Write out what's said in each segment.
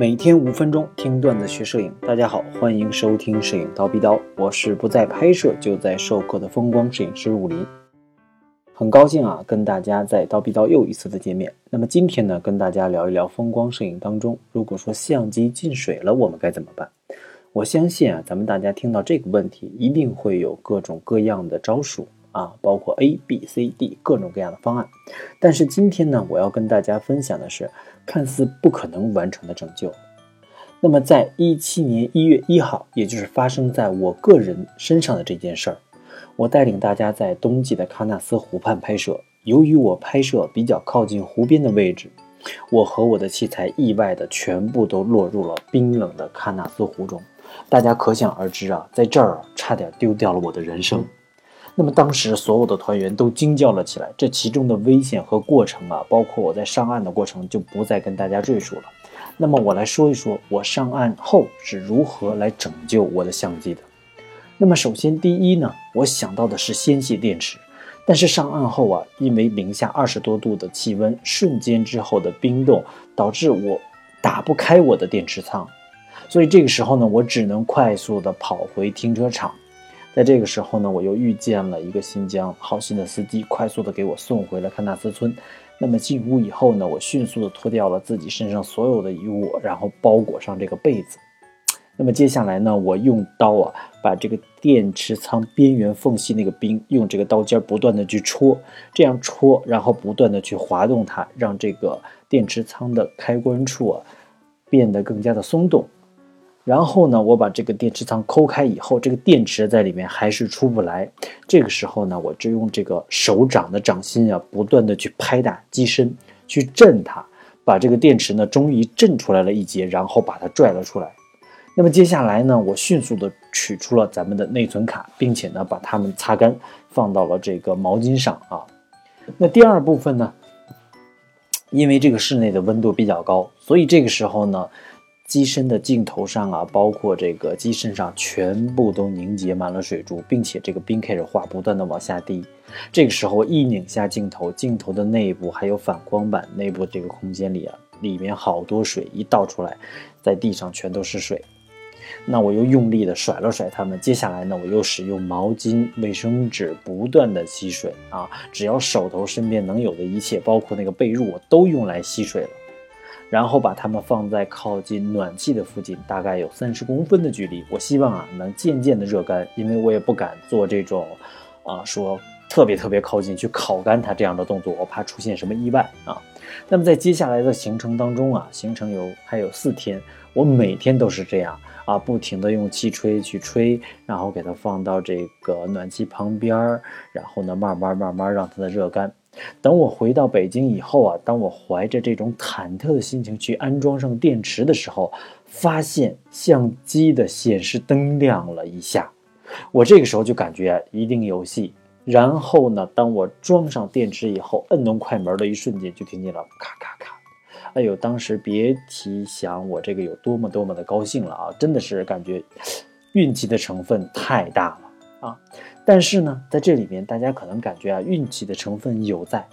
每天五分钟听段子学摄影，大家好，欢迎收听摄影刀逼刀，我是不在拍摄就在授课的风光摄影师武林。很高兴啊，跟大家在刀逼刀又一次的见面。那么今天呢，跟大家聊一聊风光摄影当中，如果说相机进水了，我们该怎么办？我相信啊，咱们大家听到这个问题，一定会有各种各样的招数啊，包括 A、B、C、D 各种各样的方案。但是今天呢，我要跟大家分享的是。看似不可能完成的拯救，那么在一七年一月一号，也就是发生在我个人身上的这件事儿，我带领大家在冬季的喀纳斯湖畔拍摄。由于我拍摄比较靠近湖边的位置，我和我的器材意外的全部都落入了冰冷的喀纳斯湖中。大家可想而知啊，在这儿差点丢掉了我的人生。那么当时所有的团员都惊叫了起来，这其中的危险和过程啊，包括我在上岸的过程，就不再跟大家赘述了。那么我来说一说，我上岸后是如何来拯救我的相机的。那么首先第一呢，我想到的是先卸电池，但是上岸后啊，因为零下二十多度的气温，瞬间之后的冰冻，导致我打不开我的电池仓，所以这个时候呢，我只能快速的跑回停车场。在这个时候呢，我又遇见了一个新疆好心的司机，快速的给我送回了喀纳斯村。那么进屋以后呢，我迅速的脱掉了自己身上所有的衣物，然后包裹上这个被子。那么接下来呢，我用刀啊，把这个电池仓边缘缝隙那个冰，用这个刀尖不断的去戳，这样戳，然后不断的去滑动它，让这个电池仓的开关处啊，变得更加的松动。然后呢，我把这个电池仓抠开以后，这个电池在里面还是出不来。这个时候呢，我就用这个手掌的掌心啊，不断的去拍打机身，去震它，把这个电池呢，终于震出来了一截，然后把它拽了出来。那么接下来呢，我迅速的取出了咱们的内存卡，并且呢，把它们擦干，放到了这个毛巾上啊。那第二部分呢，因为这个室内的温度比较高，所以这个时候呢。机身的镜头上啊，包括这个机身上，全部都凝结满了水珠，并且这个冰开始化，不断的往下滴。这个时候一拧下镜头，镜头的内部还有反光板内部这个空间里啊，里面好多水一倒出来，在地上全都是水。那我又用力的甩了甩它们。接下来呢，我又使用毛巾、卫生纸不断的吸水啊，只要手头身边能有的一切，包括那个被褥，我都用来吸水了。然后把它们放在靠近暖气的附近，大概有三十公分的距离。我希望啊能渐渐的热干，因为我也不敢做这种，啊说特别特别靠近去烤干它这样的动作，我怕出现什么意外啊。那么在接下来的行程当中啊，行程有还有四天，我每天都是这样啊，不停的用气吹去吹，然后给它放到这个暖气旁边儿，然后呢慢慢慢慢让它的热干。等我回到北京以后啊，当我怀着这种忐忑的心情去安装上电池的时候，发现相机的显示灯亮了一下，我这个时候就感觉一定有戏。然后呢，当我装上电池以后，摁动快门的一瞬间，就听见了咔咔咔。哎呦，当时别提想我这个有多么多么的高兴了啊！真的是感觉运气的成分太大了啊！但是呢，在这里面，大家可能感觉啊，运气的成分有在，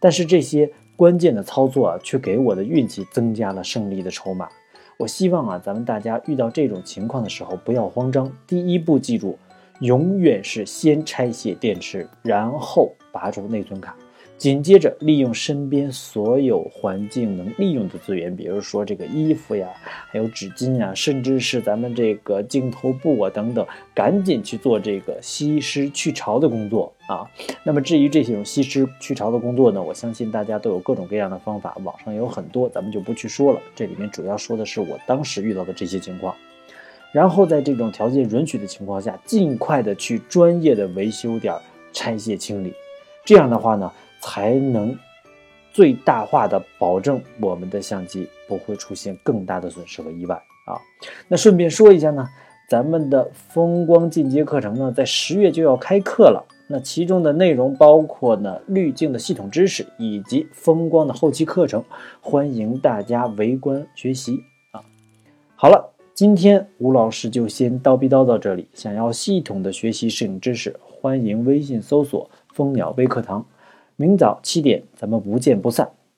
但是这些关键的操作啊，却给我的运气增加了胜利的筹码。我希望啊，咱们大家遇到这种情况的时候不要慌张，第一步记住，永远是先拆卸电池，然后拔出内存卡。紧接着，利用身边所有环境能利用的资源，比如说这个衣服呀，还有纸巾呀，甚至是咱们这个镜头布啊等等，赶紧去做这个吸湿去潮的工作啊。那么至于这种吸湿去潮的工作呢，我相信大家都有各种各样的方法，网上有很多，咱们就不去说了。这里面主要说的是我当时遇到的这些情况，然后在这种条件允许的情况下，尽快的去专业的维修点拆卸清理，这样的话呢。才能最大化的保证我们的相机不会出现更大的损失和意外啊。那顺便说一下呢，咱们的风光进阶课程呢，在十月就要开课了。那其中的内容包括呢滤镜的系统知识以及风光的后期课程，欢迎大家围观学习啊。好了，今天吴老师就先叨逼叨到这里。想要系统的学习摄影知识，欢迎微信搜索“蜂鸟微课堂”。明早七点，咱们不见不散。